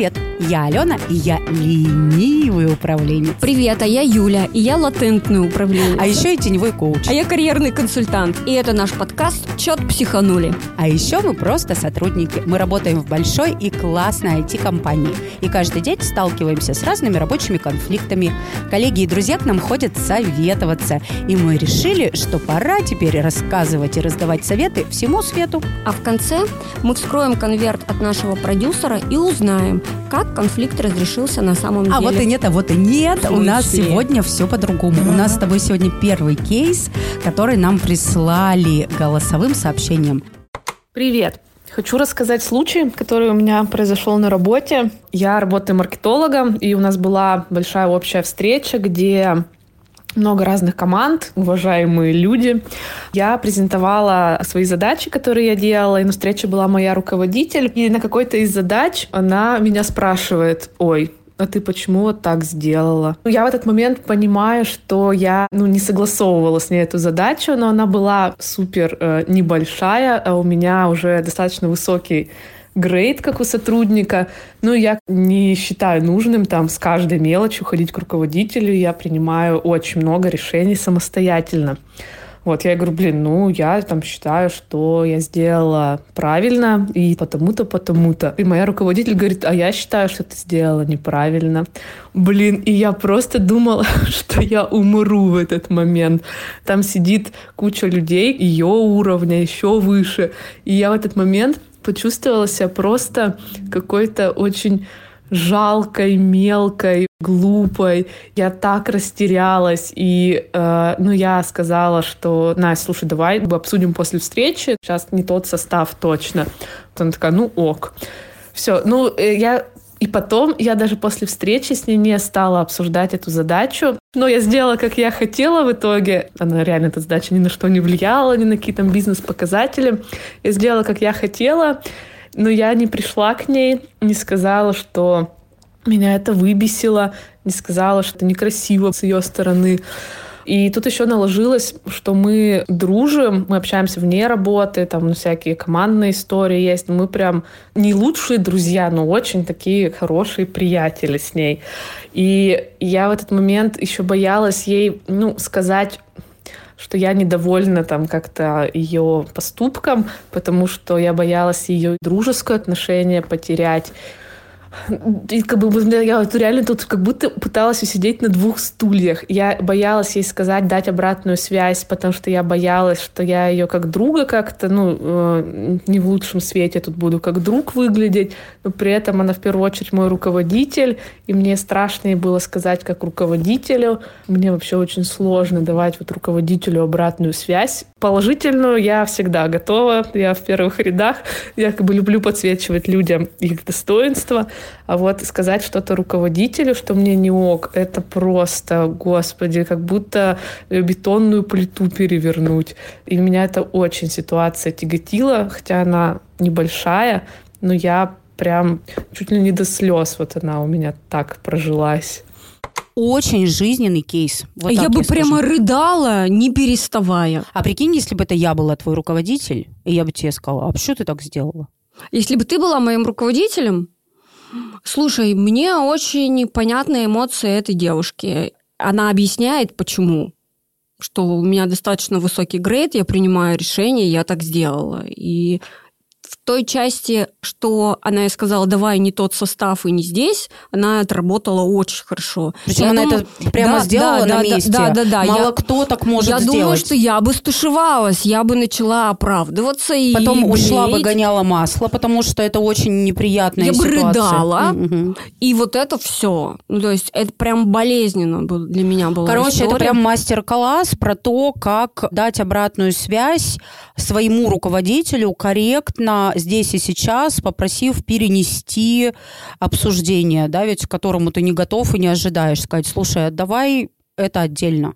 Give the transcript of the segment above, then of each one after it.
Привет, я Алена, и я ленивый управленец. Привет, а я Юля, и я латентный управленец. А еще и теневой коуч. А я карьерный консультант. И это наш подкаст «Чет психанули». А еще мы просто сотрудники. Мы работаем в большой и классной IT-компании. И каждый день сталкиваемся с разными рабочими конфликтами. Коллеги и друзья к нам ходят советоваться. И мы решили, что пора теперь рассказывать и раздавать советы всему свету. А в конце мы вскроем конверт от нашего продюсера и узнаем, как конфликт разрешился на самом деле. А вот и нет, а вот и нет. У нас сегодня все по-другому. У нас с тобой сегодня первый кейс, который нам прислали голосовым сообщением. Привет. Хочу рассказать случай, который у меня произошел на работе. Я работаю маркетологом, и у нас была большая общая встреча, где много разных команд, уважаемые люди. Я презентовала свои задачи, которые я делала, и на встрече была моя руководитель. И на какой-то из задач она меня спрашивает, ой, а ты почему вот так сделала? Ну, я в этот момент понимаю, что я ну, не согласовывала с ней эту задачу, но она была супер э, небольшая, а у меня уже достаточно высокий грейд, как у сотрудника. Ну, я не считаю нужным там с каждой мелочью ходить к руководителю. Я принимаю очень много решений самостоятельно. Вот, я говорю, блин, ну, я там считаю, что я сделала правильно и потому-то, потому-то. И моя руководитель говорит, а я считаю, что ты сделала неправильно. Блин, и я просто думала, что я умру в этот момент. Там сидит куча людей ее уровня, еще выше. И я в этот момент почувствовала себя просто какой-то очень жалкой, мелкой, глупой. Я так растерялась. И, э, ну, я сказала, что, Настя, слушай, давай обсудим после встречи. Сейчас не тот состав точно. Она такая, ну, ок. Все, ну, э, я и потом я даже после встречи с ней не стала обсуждать эту задачу. Но я сделала, как я хотела в итоге. Она реально, эта задача ни на что не влияла, ни на какие там бизнес-показатели. Я сделала, как я хотела, но я не пришла к ней, не сказала, что меня это выбесило, не сказала, что некрасиво с ее стороны. И тут еще наложилось, что мы дружим, мы общаемся вне работы, там ну, всякие командные истории есть. Мы прям не лучшие друзья, но очень такие хорошие приятели с ней. И я в этот момент еще боялась ей ну, сказать что я недовольна там как-то ее поступком, потому что я боялась ее дружеское отношение потерять. И как бы я реально тут как будто пыталась усидеть на двух стульях. Я боялась ей сказать, дать обратную связь, потому что я боялась, что я ее как друга как-то, ну, э, не в лучшем свете тут буду как друг выглядеть, но при этом она в первую очередь мой руководитель, и мне страшно ей было сказать как руководителю. Мне вообще очень сложно давать вот руководителю обратную связь. Положительную я всегда готова, я в первых рядах, я как бы люблю подсвечивать людям их достоинства, а вот сказать что-то руководителю, что мне не ок, это просто, господи, как будто бетонную плиту перевернуть. И меня это очень ситуация тяготила, хотя она небольшая, но я прям чуть ли не до слез вот она у меня так прожилась очень жизненный кейс. Вот я бы я прямо рыдала, не переставая. А прикинь, если бы это я была твой руководитель, и я бы тебе сказала, а почему ты так сделала? Если бы ты была моим руководителем, Слушай, мне очень понятны эмоции этой девушки. Она объясняет, почему. Что у меня достаточно высокий грейд, я принимаю решение, я так сделала. И в той части, что она ей сказала, давай не тот состав и не здесь, она отработала очень хорошо. Причем я она думаю, это прямо да, сделала да, на да, месте. Да, да, да. Мало я, кто так может я сделать. Я думаю, что я бы стушевалась, я бы начала оправдываться и Потом блеять. ушла бы, гоняла масло, потому что это очень неприятная я ситуация. Я бы рыдала, угу. и вот это все. Ну, то есть это прям болезненно для меня было. Короче, история. это прям мастер-класс про то, как дать обратную связь своему руководителю корректно здесь и сейчас, попросив перенести обсуждение, да, ведь к которому ты не готов и не ожидаешь, сказать, слушай, а давай это отдельно.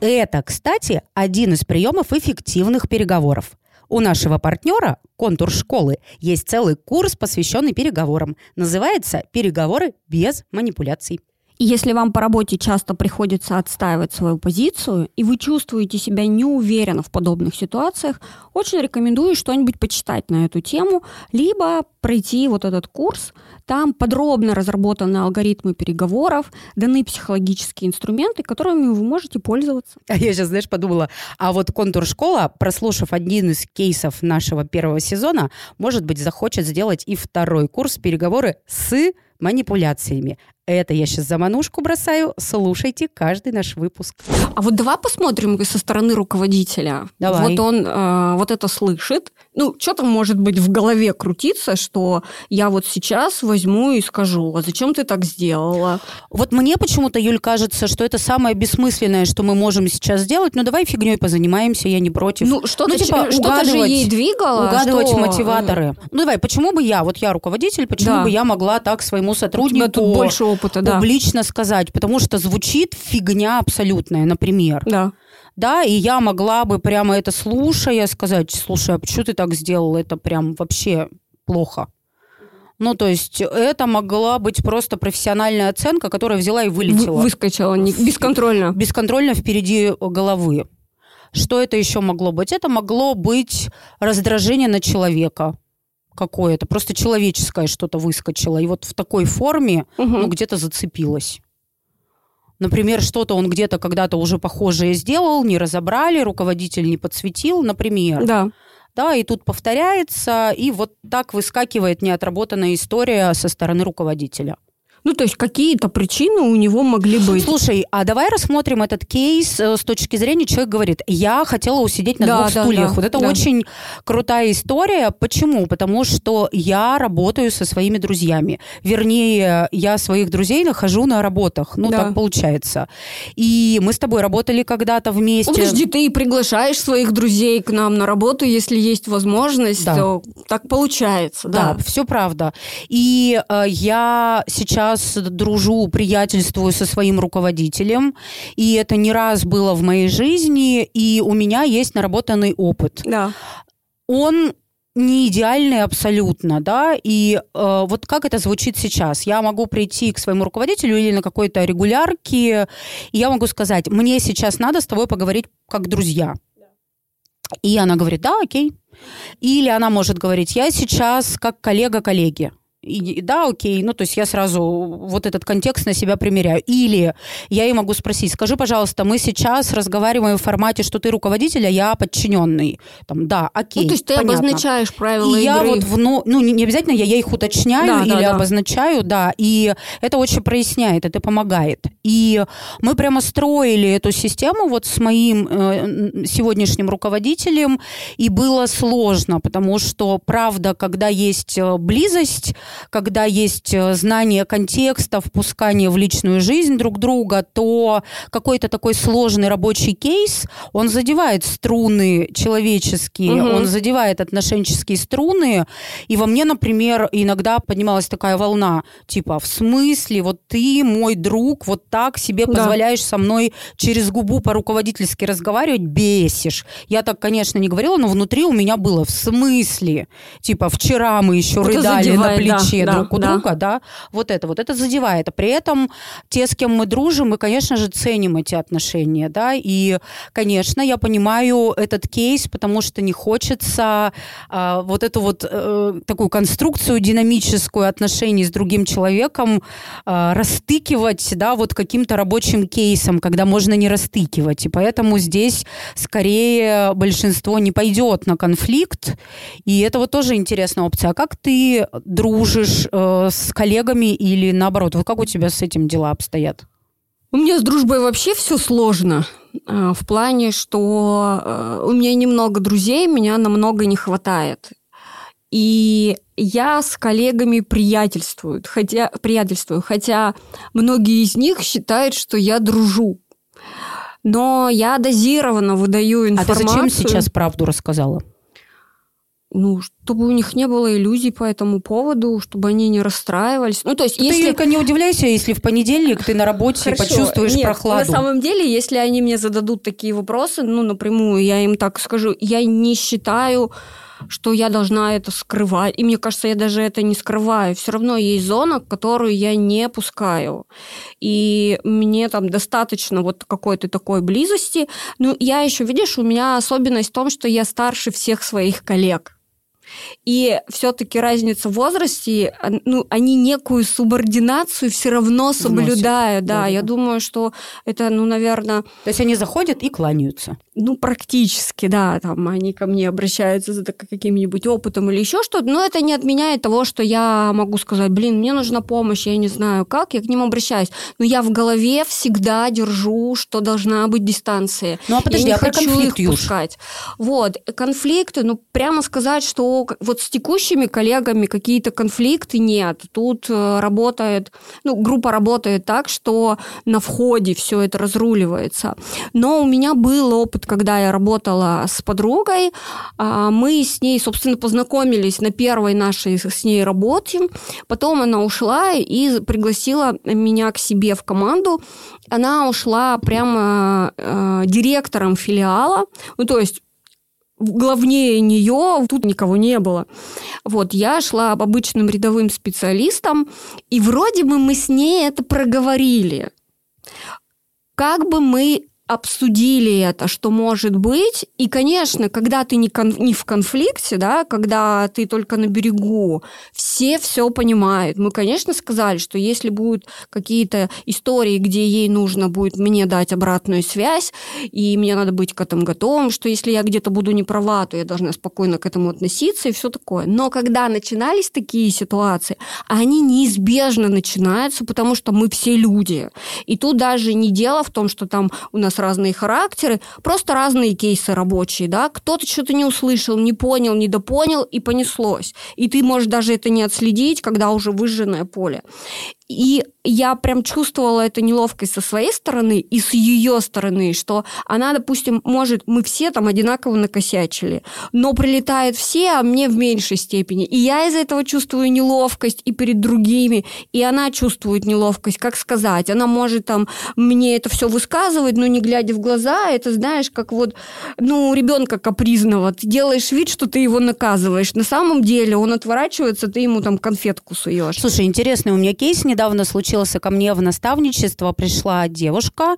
Это, кстати, один из приемов эффективных переговоров. У нашего партнера, контур школы, есть целый курс, посвященный переговорам. Называется «Переговоры без манипуляций». Если вам по работе часто приходится отстаивать свою позицию, и вы чувствуете себя неуверенно в подобных ситуациях, очень рекомендую что-нибудь почитать на эту тему, либо пройти вот этот курс. Там подробно разработаны алгоритмы переговоров, даны психологические инструменты, которыми вы можете пользоваться. А я сейчас, знаешь, подумала, а вот контур школа, прослушав один из кейсов нашего первого сезона, может быть, захочет сделать и второй курс переговоры с манипуляциями. Это я сейчас за манушку бросаю. Слушайте каждый наш выпуск. А вот давай посмотрим со стороны руководителя. Давай. Вот он э, вот это слышит. Ну, что там может быть в голове крутиться, что я вот сейчас возьму и скажу, а зачем ты так сделала? Вот мне почему-то, Юль, кажется, что это самое бессмысленное, что мы можем сейчас сделать. Ну, давай фигней позанимаемся, я не против. Ну, что-то, ну, типа, что-то же ей двигало. Угадывать что... мотиваторы. Ну, давай, почему бы я, вот я руководитель, почему Да. бы я могла так своему У тебя сотруднику тут больше опыта, да. публично сказать? Потому что звучит фигня абсолютная, например. Да. Да, и я могла бы прямо это слушая сказать, слушай, а почему ты так сделал? Это прям вообще плохо. Ну, то есть это могла быть просто профессиональная оценка, которая взяла и Вы- вылетела. выскочила не- бесконтрольно. Бесконтрольно впереди головы. Что это еще могло быть? Это могло быть раздражение на человека какое-то, просто человеческое что-то выскочило. И вот в такой форме Мгм. ну, где-то зацепилось. Например, что-то он где-то когда-то уже похожее сделал, не разобрали, руководитель не подсветил, например. Да. Да, и тут повторяется, и вот так выскакивает неотработанная история со стороны руководителя. Ну, то есть какие-то причины у него могли быть. Слушай, а давай рассмотрим этот кейс э, с точки зрения, человек говорит, я хотела усидеть на Да, двух да, стульях. да, вот это да. очень крутая история. Почему? Потому что я работаю со своими друзьями. Вернее, я своих друзей нахожу на работах. Ну, Да. так получается. И мы с тобой работали когда-то вместе. Подожди, ты приглашаешь своих друзей к нам на работу, если есть возможность. Да. то Так получается, Да, да. все правда. И э, я сейчас дружу, приятельствую со своим руководителем, и это не раз было в моей жизни, и у меня есть наработанный опыт. Да. Он не идеальный абсолютно, да, и э, вот как это звучит сейчас? Я могу прийти к своему руководителю или на какой-то регулярке, и я могу сказать, мне сейчас надо с тобой поговорить как друзья. И она говорит, да, окей. Или она может говорить, я сейчас как коллега коллеги. И, да, окей, ну то есть я сразу вот этот контекст на себя примеряю. Или я ей могу спросить, скажи, пожалуйста, мы сейчас разговариваем в формате, что ты руководитель, а я подчиненный. Там, да, окей, Ну, то есть ты понятно. обозначаешь правила И я игры. вот, вно- ну, не, не обязательно я, я их уточняю Да, или да, да. обозначаю, да, и это очень проясняет, это помогает. И мы прямо строили эту систему вот с моим э, сегодняшним руководителем, и было сложно, потому что, правда, когда есть э, близость, когда есть э, знание контекста, впускание в личную жизнь друг друга, то какой-то такой сложный рабочий кейс, он задевает струны человеческие, Мгм. он задевает отношенческие струны, и во мне, например, иногда поднималась такая волна, типа, в смысле, вот ты, мой друг, вот так себе Да. позволяешь со мной через губу по-руководительски разговаривать, бесишь. Я так, конечно, не говорила, но внутри у меня было, в смысле? Типа, вчера мы еще рыдали на задевает, да, плече да, друг у да. друга, да, вот это вот, это задевает. А при этом те, с кем мы дружим, мы, конечно же, ценим эти отношения, да, и, конечно, я понимаю этот кейс, потому что не хочется а, вот эту вот э, такую конструкцию динамическую отношений с другим человеком а, растыкивать, да, вот каким-то рабочим кейсом, когда можно не растыкивать. И поэтому здесь скорее большинство не пойдет на конфликт. И это вот тоже интересная опция. А как ты дружишь э, с коллегами или наоборот? Вот как у тебя с этим дела обстоят? У меня с дружбой вообще все сложно. э, В плане, что э, у меня немного друзей, меня намного не хватает. И я с коллегами приятельствую, хотя, приятельствую, хотя многие из них считают, что я дружу. Но я дозированно выдаю А ты информацию. зачем сейчас правду рассказала? Ну, чтобы у них не было иллюзий по этому поводу, чтобы они не расстраивались. Ну, то есть, Ты, если... Юлька, не удивляйся, если в понедельник ты на работе Хорошо. почувствуешь Нет, прохладу. На самом деле, если они мне зададут такие вопросы, ну, напрямую, я им так скажу, я не считаю что я должна это скрывать. И мне кажется, я даже это не скрываю. Все равно есть зона, которую я не пускаю. И мне там достаточно вот какой-то такой близости. Ну, я еще, видишь, у меня особенность в том, что я старше всех своих коллег. И все-таки разница в возрасте, ну, они некую субординацию все равно соблюдают. Да, да, я думаю, что это, ну, наверное... То есть они заходят и кланяются? Ну, практически, да. Там они ко мне обращаются за каким-нибудь опытом или еще что-то. Но это не отменяет того, что я могу сказать, блин, мне нужна помощь, я не знаю как, я к ним обращаюсь. Но я в голове всегда держу, что должна быть дистанция. Ну, а подожди, я не а хочу их пускать. Вот, конфликты, ну, прямо сказать, что вот с текущими коллегами какие-то конфликты нет. Тут э, работает, ну, группа работает так, что на входе все это разруливается. Но у меня был опыт, когда я работала с подругой. А, мы с ней, собственно, познакомились на первой нашей с ней работе. Потом она ушла и пригласила меня к себе в команду. Она ушла прямо э, директором филиала. Ну, то есть главнее нее тут никого не было. Вот, я шла обычным рядовым специалистом, и вроде бы мы с ней это проговорили. Как бы мы обсудили это, что может быть. И, конечно, когда ты не, кон- не в конфликте, да, когда ты только на берегу, все все понимают. Мы, конечно, сказали, что если будут какие-то истории, где ей нужно будет мне дать обратную связь, и мне надо быть к этому готовым, что если я где-то буду не права, то я должна спокойно к этому относиться и все такое. Но когда начинались такие ситуации, они неизбежно начинаются, потому что мы все люди. И тут даже не дело в том, что там у нас разные характеры, просто разные кейсы рабочие, да, кто-то что-то не услышал, не понял, недопонял, и понеслось. И ты можешь даже это не отследить, когда уже выжженное поле. И я прям чувствовала эту неловкость со своей стороны и с ее стороны, что она, допустим, может, мы все там одинаково накосячили, но прилетают все, а мне в меньшей степени. И я из-за этого чувствую неловкость и перед другими, и она чувствует неловкость, как сказать. Она может там мне это все высказывать, но не глядя в глаза, это знаешь, как вот, ну, ребенка капризного. Ты делаешь вид, что ты его наказываешь. На самом деле он отворачивается, ты ему там конфетку суешь. Слушай, интересный у меня кейс не недавно случился ко мне в наставничество, пришла девушка,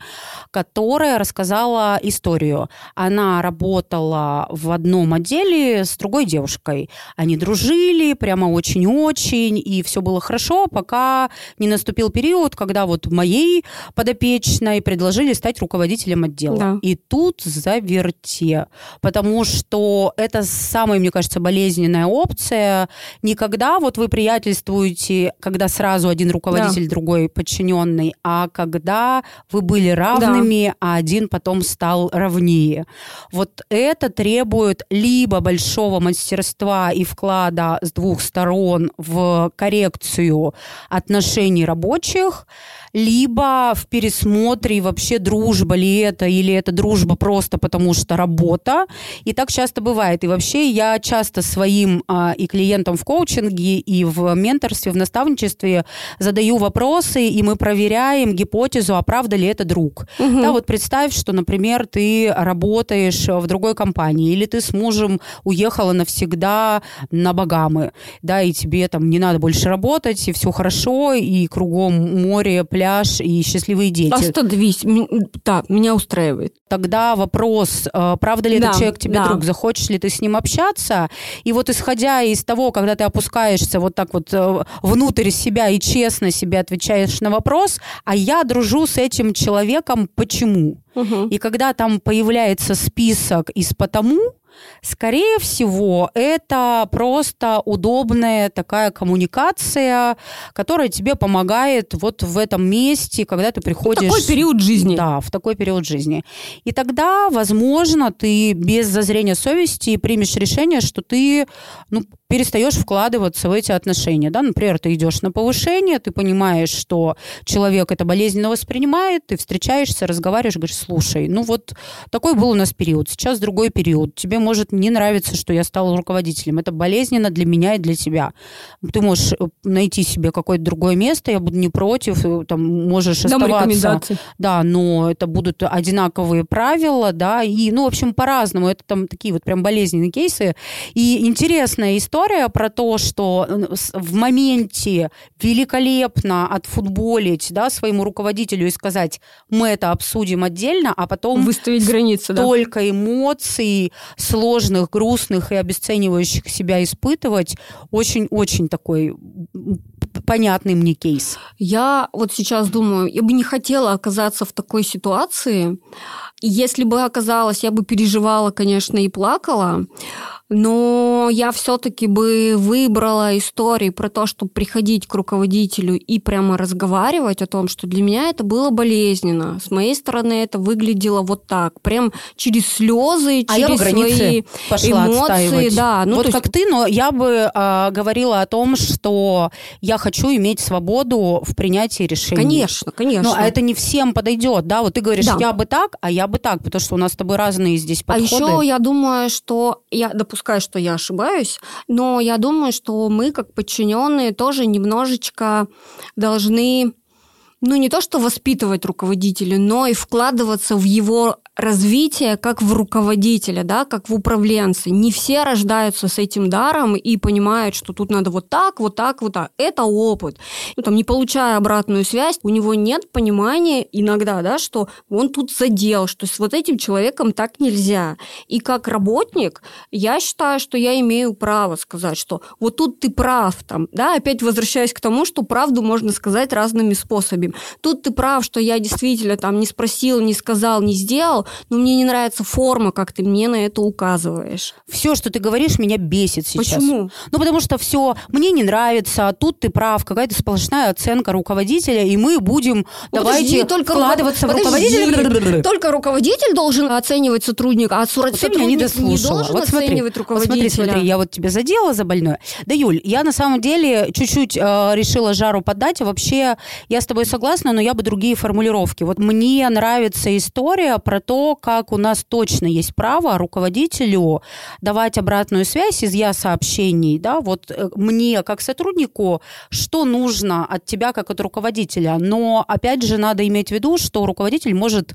которая рассказала историю. Она работала в одном отделе с другой девушкой. Они дружили прямо очень-очень, и все было хорошо, пока не наступил период, когда вот моей подопечной предложили стать руководителем отдела. Да. И тут заверте, потому что это самая, мне кажется, болезненная опция. Никогда вот вы приятельствуете, когда сразу один руководитель руководитель, да. другой подчиненный, а когда вы были равными, да. а один потом стал равнее. Вот это требует либо большого мастерства и вклада с двух сторон в коррекцию отношений рабочих, либо в пересмотре вообще дружба ли это, или это дружба просто потому что работа. И так часто бывает. И вообще я часто своим а, и клиентам в коучинге, и в менторстве, в наставничестве задаю вопросы, и мы проверяем гипотезу, а правда ли это друг. Угу. Да, вот представь, что, например, ты работаешь в другой компании, или ты с мужем уехала навсегда на Багамы, да, и тебе там не надо больше работать, и все хорошо, и кругом море, пляж и счастливые дети. Остановись. Да, меня устраивает. Тогда вопрос, э, правда ли да, этот человек тебе да. друг, захочешь ли ты с ним общаться? И вот исходя из того, когда ты опускаешься вот так вот э, внутрь себя и честно себе отвечаешь на вопрос, а я дружу с этим человеком, почему? Угу. И когда там появляется список из потому, Скорее всего, это просто удобная такая коммуникация, которая тебе помогает вот в этом месте, когда ты приходишь... В такой период жизни. Да, в такой период жизни. И тогда, возможно, ты без зазрения совести примешь решение, что ты ну, перестаешь вкладываться в эти отношения. Да? Например, ты идешь на повышение, ты понимаешь, что человек это болезненно воспринимает, ты встречаешься, разговариваешь, говоришь, слушай, ну вот такой был у нас период, сейчас другой период. Тебе может не нравиться, что я стала руководителем. Это болезненно для меня и для тебя. Ты можешь э, найти себе какое-то другое место, я буду не против, э, там можешь Дам оставаться. Да, но это будут одинаковые правила, да, и, ну, в общем, по-разному. Это там такие вот прям болезненные кейсы. И интересная история про то, что в моменте великолепно отфутболить, да, своему руководителю и сказать, мы это обсудим отдельно, а потом... Выставить границы, да. Только эмоций сложных, грустных и обесценивающих себя испытывать. Очень-очень такой понятный мне кейс. Я вот сейчас думаю, я бы не хотела оказаться в такой ситуации. Если бы оказалось, я бы переживала, конечно, и плакала. Но я все-таки бы выбрала истории про то, чтобы приходить к руководителю и прямо разговаривать о том, что для меня это было болезненно. С моей стороны это выглядело вот так, прям через слезы, а через я бы свои пошла эмоции. Отстаивать. Да, ну, вот как есть... ты, но я бы э, говорила о том, что я хочу иметь свободу в принятии решений. Конечно, конечно. Но а это не всем подойдет, да? Вот ты говоришь, да. я бы так, а я бы так, потому что у нас с тобой разные здесь подходы. А еще я думаю, что я допускаю допускаю, что я ошибаюсь, но я думаю, что мы, как подчиненные, тоже немножечко должны ну, не то что воспитывать руководителя, но и вкладываться в его развитие как в руководителя, да, как в управленца. Не все рождаются с этим даром и понимают, что тут надо вот так, вот так, вот так. Это опыт. Ну, там, не получая обратную связь, у него нет понимания иногда, да, что он тут задел, что с вот этим человеком так нельзя. И как работник я считаю, что я имею право сказать, что вот тут ты прав, там, да, опять возвращаясь к тому, что правду можно сказать разными способами. Тут ты прав, что я действительно там не спросил, не сказал, не сделал, но мне не нравится форма, как ты мне на это указываешь. Все, что ты говоришь, меня бесит сейчас. Почему? Ну, потому что все мне не нравится, а тут ты прав, какая-то сплошная оценка руководителя, и мы будем Подожди, давайте только вкладываться руков... в руководителя. Только руководитель должен оценивать сотрудника, а сотрудник не, не должен вот смотри, оценивать руководителя. Вот смотри, смотри, я вот тебя задела за больное. Да, Юль, я на самом деле чуть-чуть э, решила жару подать. Вообще, я с тобой согласна, но я бы другие формулировки. Вот мне нравится история про то, как у нас точно есть право руководителю давать обратную связь из я сообщений, да, вот э, мне как сотруднику, что нужно от тебя как от руководителя, но опять же надо иметь в виду, что руководитель может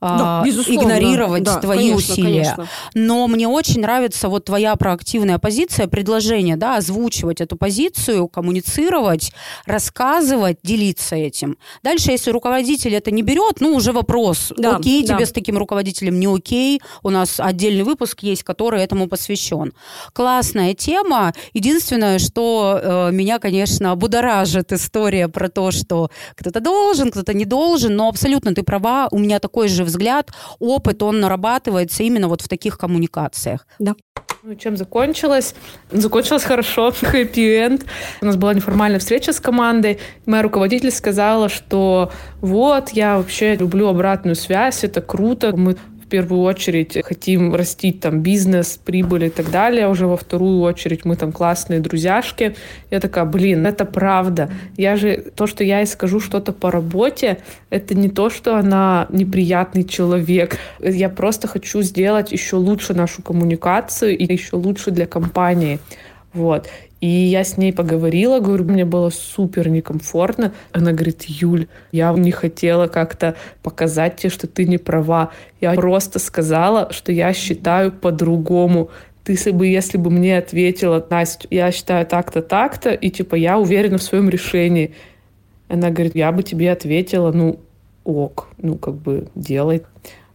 да, а, игнорировать да, твои конечно, усилия. Конечно. Но мне очень нравится вот твоя проактивная позиция, предложение, да, озвучивать эту позицию, коммуницировать, рассказывать, делиться этим. Дальше, если руководитель это не берет, ну уже вопрос, да, окей, да. тебе с таким руководителем руководителем не окей. У нас отдельный выпуск есть, который этому посвящен. Классная тема. Единственное, что э, меня, конечно, будоражит история про то, что кто-то должен, кто-то не должен, но абсолютно ты права. У меня такой же взгляд, опыт, он нарабатывается именно вот в таких коммуникациях. Да. Ну, чем закончилось? Закончилось хорошо, хэппи-энд. У нас была неформальная встреча с командой. Моя руководитель сказала, что вот, я вообще люблю обратную связь, это круто. Мы в первую очередь хотим растить там бизнес, прибыль и так далее. Уже во вторую очередь мы там классные друзьяшки. Я такая, блин, это правда. Я же, то, что я ей скажу что-то по работе, это не то, что она неприятный человек. Я просто хочу сделать еще лучше нашу коммуникацию и еще лучше для компании. Вот. И я с ней поговорила, говорю, мне было супер некомфортно. Она говорит, Юль, я не хотела как-то показать тебе, что ты не права. Я просто сказала, что я считаю по-другому. Ты если бы, если бы мне ответила, Настя, я считаю так-то, так-то, и типа я уверена в своем решении. Она говорит, я бы тебе ответила, ну, ок, ну, как бы делай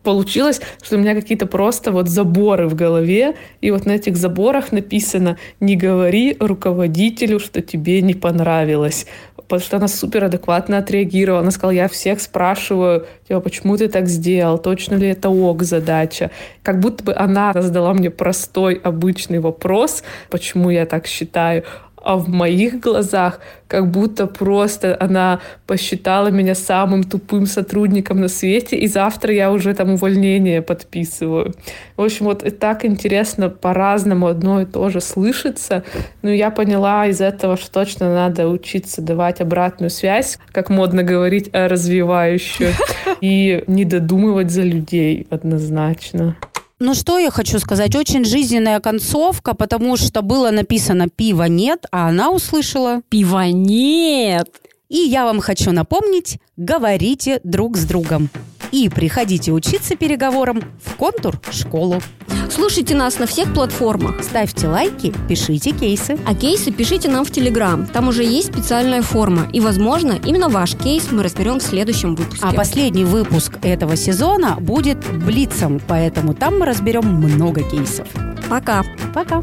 получилось, что у меня какие-то просто вот заборы в голове, и вот на этих заборах написано «Не говори руководителю, что тебе не понравилось». Потому что она супер адекватно отреагировала. Она сказала, я всех спрашиваю, типа, почему ты так сделал, точно ли это ок задача. Как будто бы она задала мне простой, обычный вопрос, почему я так считаю, а в моих глазах как будто просто она посчитала меня самым тупым сотрудником на свете, и завтра я уже там увольнение подписываю. В общем, вот и так интересно по-разному одно и то же слышится. Но я поняла из этого, что точно надо учиться давать обратную связь, как модно говорить, развивающую, и не додумывать за людей однозначно. Ну что я хочу сказать, очень жизненная концовка, потому что было написано «пива нет», а она услышала «пива нет». И я вам хочу напомнить, говорите друг с другом. И приходите учиться переговорам в контур школу. Слушайте нас на всех платформах. Ставьте лайки, пишите кейсы. А кейсы пишите нам в Телеграм. Там уже есть специальная форма. И, возможно, именно ваш кейс мы разберем в следующем выпуске. А последний выпуск этого сезона будет блицом, поэтому там мы разберем много кейсов. Пока. Пока.